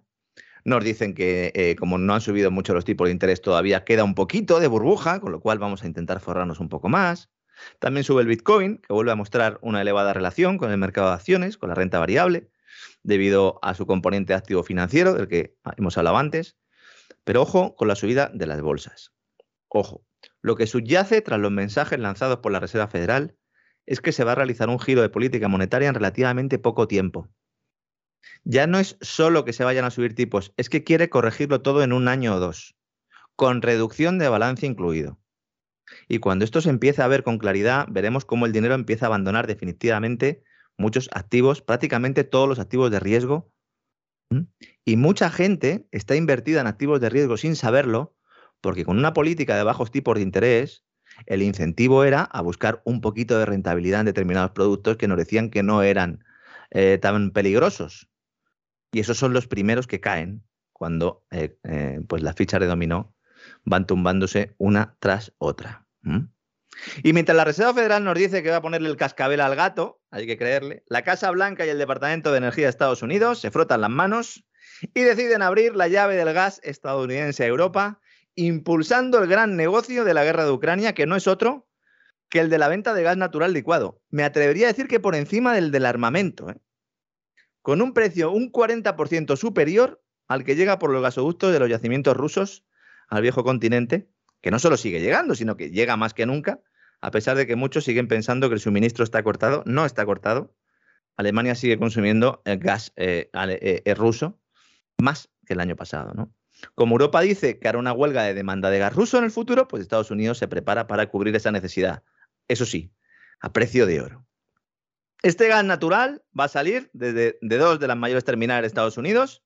Speaker 2: Nos dicen que eh, como no han subido mucho los tipos de interés todavía, queda un poquito de burbuja, con lo cual vamos a intentar forrarnos un poco más. También sube el Bitcoin, que vuelve a mostrar una elevada relación con el mercado de acciones, con la renta variable, debido a su componente activo financiero, del que hemos hablado antes. Pero ojo con la subida de las bolsas. Ojo, lo que subyace tras los mensajes lanzados por la Reserva Federal es que se va a realizar un giro de política monetaria en relativamente poco tiempo. Ya no es solo que se vayan a subir tipos, es que quiere corregirlo todo en un año o dos, con reducción de balance incluido. Y cuando esto se empiece a ver con claridad, veremos cómo el dinero empieza a abandonar definitivamente muchos activos, prácticamente todos los activos de riesgo. Y mucha gente está invertida en activos de riesgo sin saberlo porque con una política de bajos tipos de interés, el incentivo era a buscar un poquito de rentabilidad en determinados productos que nos decían que no eran eh, tan peligrosos. Y esos son los primeros que caen cuando eh, eh, pues las fichas de dominó van tumbándose una tras otra. Y mientras la Reserva Federal nos dice que va a ponerle el cascabel al gato, hay que creerle, la Casa Blanca y el Departamento de Energía de Estados Unidos se frotan las manos y deciden abrir la llave del gas estadounidense a Europa impulsando el gran negocio de la guerra de Ucrania, que no es otro que el de la venta de gas natural licuado. Me atrevería a decir que por encima del del armamento, ¿eh? con un precio un 40% superior al que llega por los gasoductos de los yacimientos rusos al viejo continente, que no solo sigue llegando, sino que llega más que nunca, a pesar de que muchos siguen pensando que el suministro está cortado. No está cortado. Alemania sigue consumiendo el gas eh, eh, ruso más que el año pasado, ¿no? Como Europa dice que hará una huelga de demanda de gas ruso en el futuro, pues Estados Unidos se prepara para cubrir esa necesidad. Eso sí, a precio de oro. Este gas natural va a salir de, dos de las mayores terminales de Estados Unidos,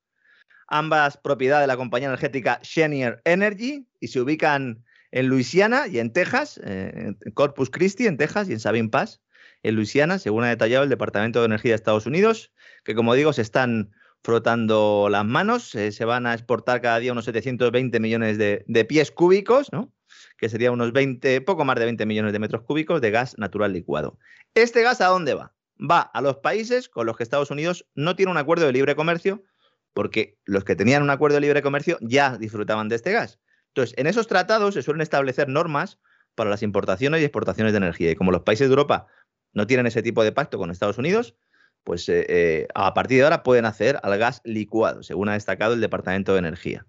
Speaker 2: ambas propiedad de la compañía energética Cheniere Energy, y se ubican en Luisiana y en Texas, eh, en Corpus Christi, en Texas, y en Sabine Pass, en Luisiana, según ha detallado el Departamento de Energía de Estados Unidos, que como digo, se están frotando las manos. Eh, se van a exportar cada día unos 720 millones de, pies cúbicos, ¿no? que sería unos 20, poco más de 20 millones de metros cúbicos de gas natural licuado. ¿Este gas a dónde va? Va a los países con los que Estados Unidos no tiene un acuerdo de libre comercio, porque los que tenían un acuerdo de libre comercio ya disfrutaban de este gas. Entonces, en esos tratados se suelen establecer normas para las importaciones y exportaciones de energía. Y como los países de Europa no tienen ese tipo de pacto con Estados Unidos, pues eh, eh, a partir de ahora pueden hacer al gas licuado, según ha destacado el Departamento de Energía.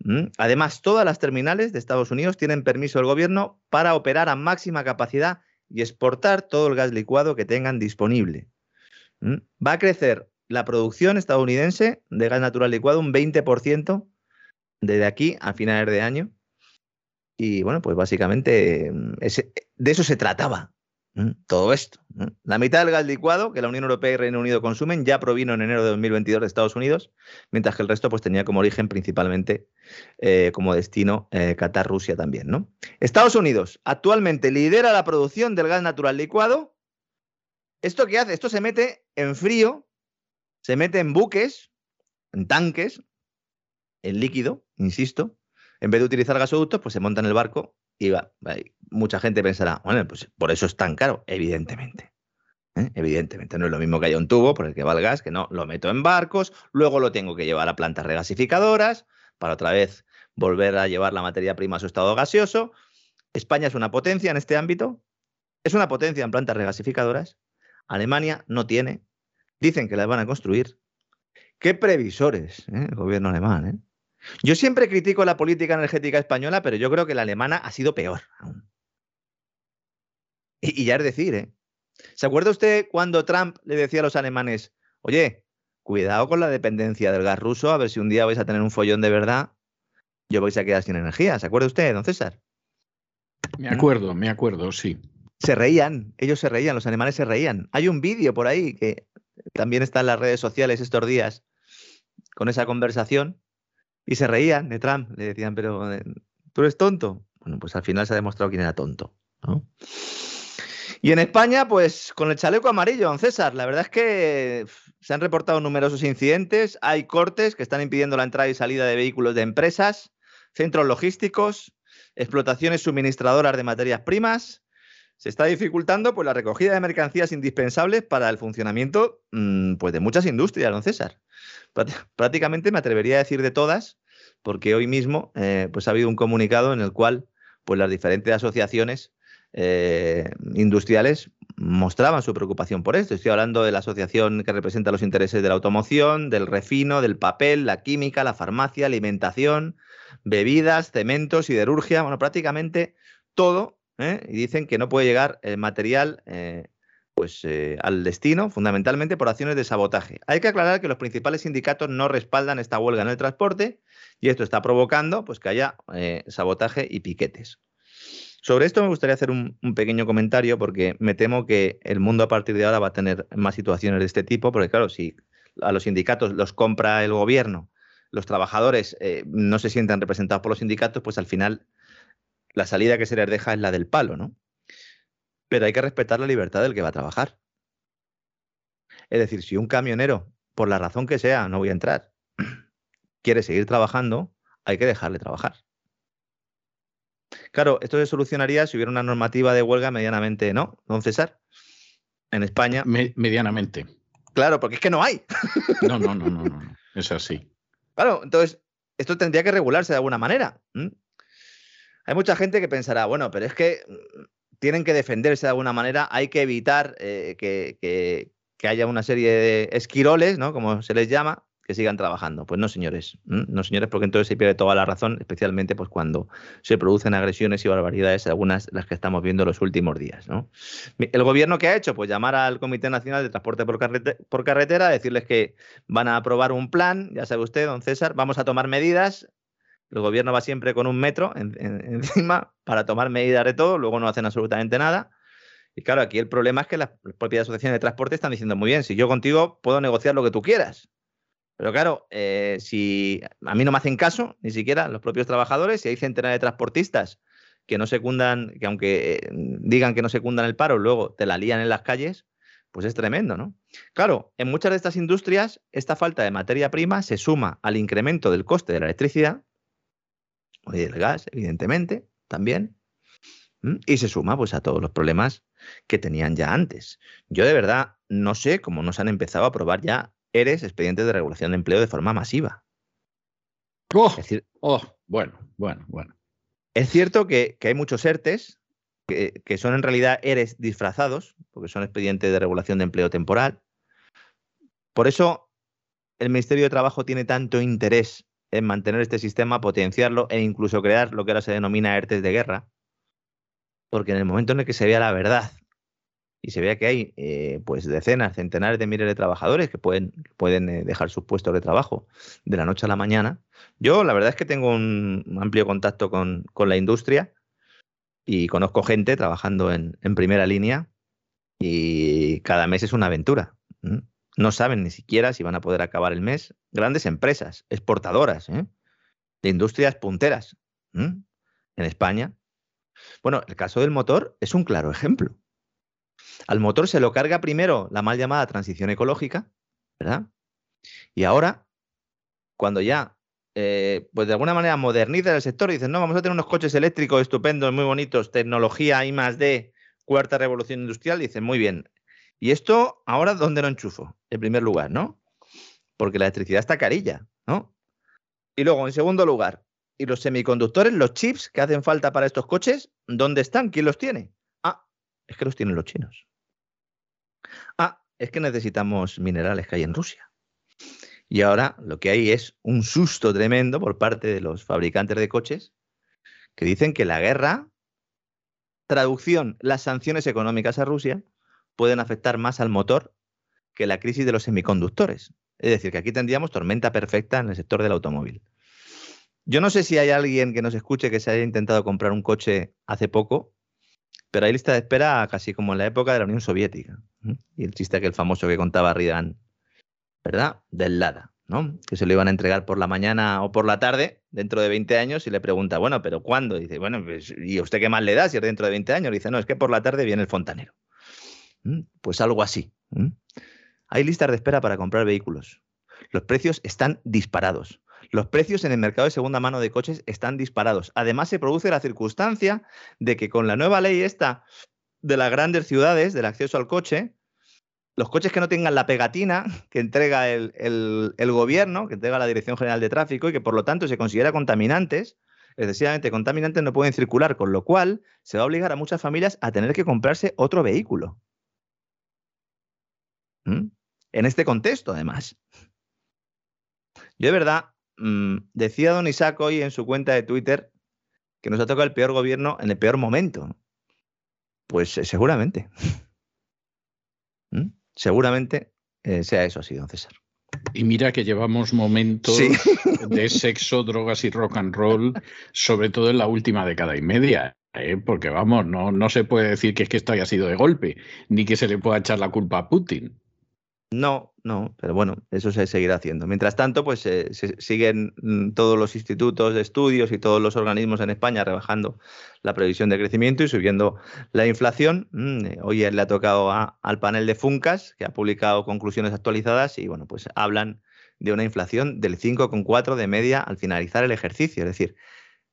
Speaker 2: ¿Mm? Además, todas las terminales de Estados Unidos tienen permiso del gobierno para operar a máxima capacidad y exportar todo el gas licuado que tengan disponible. ¿Mm? Va a crecer la producción estadounidense de gas natural licuado un 20% desde aquí a finales de año. Y bueno, pues básicamente mm, de eso se trataba Todo esto. La mitad del gas licuado que la Unión Europea y Reino Unido consumen ya provino en enero de 2022 de Estados Unidos, mientras que el resto pues, tenía como origen principalmente eh, como destino eh, Qatar, Rusia también. ¿no? Estados Unidos actualmente lidera la producción del gas natural licuado. ¿Esto qué hace? Esto se mete en frío, se mete en buques, en tanques, en líquido, insisto. En vez de utilizar gasoductos, pues se monta en el barco y mucha gente pensará, bueno, pues por eso es tan caro, evidentemente. ¿eh? Evidentemente, no es lo mismo que haya un tubo por el que va el gas, que no, lo meto en barcos, luego lo tengo que llevar a plantas regasificadoras para otra vez volver a llevar la materia prima a su estado gaseoso. España es una potencia en este ámbito, es una potencia en plantas regasificadoras. Alemania no tiene, dicen que las van a construir. Qué previsores ¿eh? el gobierno alemán. ¿eh? Yo siempre critico la política energética española, pero yo creo que la alemana ha sido peor aún. Y, ya es decir, ¿eh? ¿Se acuerda usted cuando Trump le decía a los alemanes, oye, cuidado con la dependencia del gas ruso, a ver si un día vais a tener un follón de verdad, yo vais a quedar sin energía? ¿Se acuerda usted, don César?
Speaker 1: Me acuerdo, me acuerdo, sí.
Speaker 2: Se reían, ellos se reían, los alemanes se reían. Hay un vídeo por ahí que también está en las redes sociales estos días con esa conversación y se reían de Trump, le decían, pero eh, tú eres tonto. Bueno, pues al final se ha demostrado quién era tonto. Y en España, pues con el chaleco amarillo, don César, la verdad es que se han reportado numerosos incidentes, hay cortes que están impidiendo la entrada y salida de vehículos de empresas, centros logísticos, explotaciones suministradoras de materias primas. Se está dificultando pues, la recogida de mercancías indispensables para el funcionamiento mm, pues, de muchas industrias, don César prácticamente me atrevería a decir de todas, porque hoy mismo eh, pues ha habido un comunicado en el cual pues las diferentes asociaciones eh, industriales mostraban su preocupación por esto. Estoy hablando de la asociación que representa los intereses de la automoción, del refino, del papel, la química, la farmacia, alimentación, bebidas, cementos, siderurgia, bueno, prácticamente todo. ¿Eh? Y dicen que no puede llegar el material pues, eh, al destino, fundamentalmente por acciones de sabotaje. Hay que aclarar que los principales sindicatos no respaldan esta huelga en el transporte y esto está provocando pues, que haya eh, sabotaje y piquetes. Sobre esto me gustaría hacer un, pequeño comentario porque me temo que el mundo a partir de ahora va a tener más situaciones de este tipo, porque claro, si a los sindicatos los compra el gobierno, los trabajadores eh, no se sientan representados por los sindicatos, pues al final la salida que se les deja es la del palo, ¿no? pero hay que respetar la libertad del que va a trabajar. Es decir, si un camionero, por la razón que sea, no voy a entrar, quiere seguir trabajando, hay que dejarle trabajar. Claro, esto se solucionaría si hubiera una normativa de huelga medianamente, ¿no, don César? En España.
Speaker 1: medianamente.
Speaker 2: Claro, porque es que no hay.
Speaker 1: no, no, no, no, no. Es así.
Speaker 2: Claro, entonces, esto tendría que regularse de alguna manera. Hay mucha gente que pensará, bueno, pero es que tienen que defenderse de alguna manera, hay que evitar eh, que, haya una serie de esquiroles, ¿no? Como se les llama, que sigan trabajando. Pues no, señores, no, señores, porque entonces se pierde toda la razón, especialmente pues cuando se producen agresiones y barbaridades, algunas las que estamos viendo los últimos días. ¿no? El gobierno que ha hecho, pues llamar al Comité Nacional de Transporte por, por carretera, decirles que van a aprobar un plan, ya sabe usted, don César, vamos a tomar medidas, el gobierno va siempre con un metro encima para tomar medidas de todo, luego no hacen absolutamente nada. Y claro, aquí el problema es que las propias asociaciones de transporte están diciendo muy bien, si yo contigo puedo negociar lo que tú quieras. Pero claro, eh, si a mí no me hacen caso, ni siquiera los propios trabajadores, si hay centenares de transportistas que no secundan, que aunque eh, digan que no secundan el paro, luego te la lían en las calles, pues es tremendo, ¿no? Claro, en muchas de estas industrias, esta falta de materia prima se suma al incremento del coste de la electricidad, y del gas, evidentemente, también. Y se suma pues a todos los problemas que tenían ya antes. Yo de verdad no sé cómo nos han empezado a aprobar ya ERES, expedientes de regulación de empleo, de forma masiva.
Speaker 1: Oh, oh bueno, bueno, bueno.
Speaker 2: Es cierto que, hay muchos ERTES que, que, son en realidad ERES disfrazados, porque son expedientes de regulación de empleo temporal. Por eso el Ministerio de Trabajo tiene tanto interés en mantener este sistema, potenciarlo e incluso crear lo que ahora se denomina ERTES de guerra, porque en el momento en el que se vea la verdad y se vea que hay eh, pues decenas, centenares de miles de trabajadores que pueden, pueden eh, dejar sus puestos de trabajo de la noche a la mañana, yo la verdad es que tengo un amplio contacto con, la industria y conozco gente trabajando en, primera línea y cada mes es una aventura. No saben ni siquiera si van a poder acabar el mes. Grandes empresas, exportadoras, ¿eh? de industrias punteras en España. Bueno, el caso del motor es un claro ejemplo. Al motor se lo carga primero la mal llamada transición ecológica, ¿verdad? Y ahora, cuando ya, eh, pues de alguna manera moderniza el sector y dicen, no, vamos a tener unos coches eléctricos estupendos, muy bonitos, tecnología I más D, cuarta revolución industrial, dicen, muy bien. ¿Y esto ahora dónde lo enchufo? En primer lugar, ¿no? Porque la electricidad está carilla, ¿no? Y luego, en segundo lugar, ¿y los semiconductores, los chips que hacen falta para estos coches, dónde están? ¿Quién los tiene? Ah, es que los tienen los chinos. Ah, es que necesitamos minerales que hay en Rusia. Y ahora lo que hay es un susto tremendo por parte de los fabricantes de coches que dicen que la guerra, traducción, las sanciones económicas a Rusia, pueden afectar más al motor que la crisis de los semiconductores. Es decir, que aquí tendríamos tormenta perfecta en el sector del automóvil. Yo no sé si hay alguien que nos escuche que se haya intentado comprar un coche hace poco, pero hay lista de espera casi como en la época de la Unión Soviética. Y el chiste que el famoso que contaba Ridan, ¿verdad? Del Lada, ¿no? Que se lo iban a entregar por la mañana o por la tarde dentro de 20 años y le pregunta, bueno, ¿pero cuándo? dice, bueno, pues, ¿y usted qué más le da si es dentro de 20 años? dice, no, es que por la tarde viene el fontanero. Pues algo así. Hay listas de espera para comprar vehículos. Los precios están disparados. Los precios en el mercado de segunda mano de coches están disparados. Además, se produce la circunstancia de que con la nueva ley esta de las grandes ciudades, del acceso al coche, los coches que no tengan la pegatina que entrega el, el, gobierno, que entrega la Dirección General de Tráfico y que por lo tanto se considera contaminantes, excesivamente contaminantes, no pueden circular, con lo cual se va a obligar a muchas familias a tener que comprarse otro vehículo. ¿Mm? En este contexto, además. Yo de verdad, mm, decía don Isaac hoy en su cuenta de Twitter que nos ha tocado el peor gobierno en el peor momento. Pues eh, seguramente. ¿Mm? Seguramente eh, sea eso así, don César.
Speaker 1: Y mira que llevamos momentos de sexo, drogas y rock and roll, sobre todo en la última década y media. ¿eh? Porque vamos, no, no se puede decir que es que esto haya sido de golpe, ni que se le pueda echar la culpa a Putin.
Speaker 2: No, no, pero bueno, eso se seguirá haciendo. Mientras tanto, pues se siguen mm, todos los institutos de estudios y todos los organismos en España rebajando la previsión de crecimiento y subiendo la inflación. Mm, eh, hoy le ha tocado al panel de Funcas, que ha publicado conclusiones actualizadas y bueno, pues hablan de una inflación del 5,4 de media al finalizar el ejercicio. Es decir,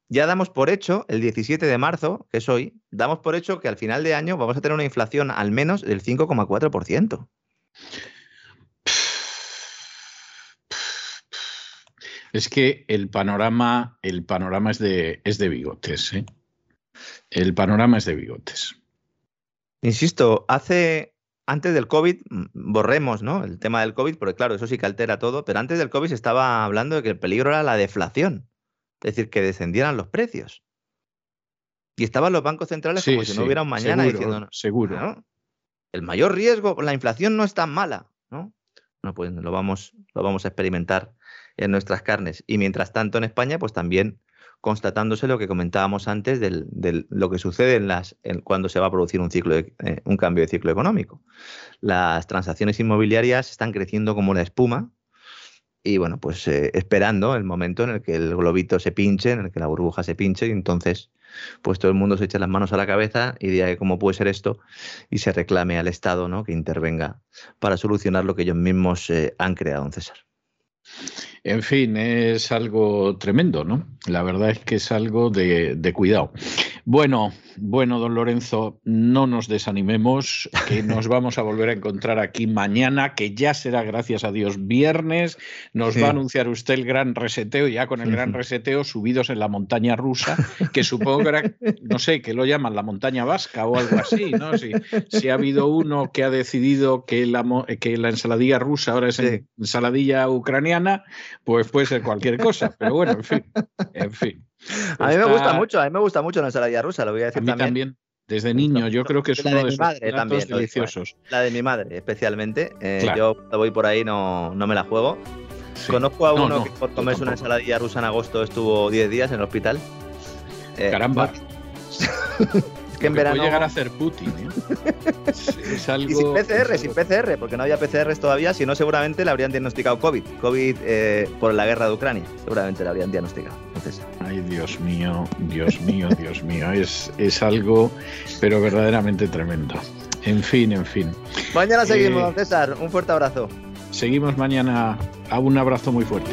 Speaker 2: ya damos por hecho, el 17 de marzo, que es hoy, damos por hecho que al final de año vamos a tener una inflación al menos del 5,4%.
Speaker 1: Es que el panorama, el panorama es de, es de bigotes. ¿eh? El panorama es de bigotes.
Speaker 2: Insisto, hace antes del COVID, mm, borremos ¿no? el tema del COVID, porque claro, eso sí que altera todo, pero antes del COVID se estaba hablando de que el peligro era la deflación, es decir, que descendieran los precios. Y estaban los bancos centrales como si no hubiera un mañana diciendo,
Speaker 1: seguro.
Speaker 2: el mayor riesgo, la inflación no es tan mala, ¿no? No, pues lo vamos, lo vamos a experimentar en nuestras carnes. Y mientras tanto en España, pues también constatándose lo que comentábamos antes de lo que sucede en las, cuando se va a producir un, ciclo eh, un cambio de ciclo económico. Las transacciones inmobiliarias están creciendo como una espuma y bueno, pues eh, esperando el momento en el que el globito se pinche, en el que la burbuja se pinche y entonces pues todo el mundo se echa las manos a la cabeza y diga cómo puede ser esto y se reclame al Estado ¿no? que intervenga para solucionar lo que ellos mismos eh, han creado, don César.
Speaker 1: En fin, es algo tremendo, ¿no? La verdad es que es algo de, de cuidado. Bueno, bueno, don Lorenzo, no nos desanimemos, que nos vamos a volver a encontrar aquí mañana, que ya será, gracias a Dios, viernes. Nos va a anunciar usted el gran reseteo, ya con el gran reseteo, subidos en la montaña rusa, que supongo que era, no sé, que lo llaman la montaña vasca o algo así, ¿no? Si, si ha habido uno que ha decidido que la, que la ensaladilla rusa ahora es ensaladilla ucraniana, pues puede ser cualquier cosa, pero bueno, en fin, en fin.
Speaker 2: A mí me gusta mucho, a mí me gusta mucho la ensalada rusa, lo voy a decir también.
Speaker 1: Desde niño, yo creo que es uno de, madre también, deliciosos.
Speaker 2: La de mi madre, especialmente. Eh, yo voy por ahí no, no me la juego. Conozco a uno que por comerse una ensaladilla rusa en agosto estuvo 10 días en el hospital.
Speaker 1: Eh, Caramba.
Speaker 2: que en verano.
Speaker 1: Puede llegar a hacer Putin. ¿eh?
Speaker 2: es, algo... Y sin PCR, sin PCR, porque no había PCRs todavía, si no, seguramente le habrían diagnosticado COVID. COVID eh, por la guerra de Ucrania, seguramente le habrían diagnosticado. Entonces...
Speaker 1: Ay, Dios mío, Dios mío, Dios mío. Es, es algo, pero verdaderamente tremendo. En fin, en fin.
Speaker 2: Mañana seguimos, eh, César. Un fuerte abrazo.
Speaker 1: Seguimos mañana. A un abrazo muy fuerte.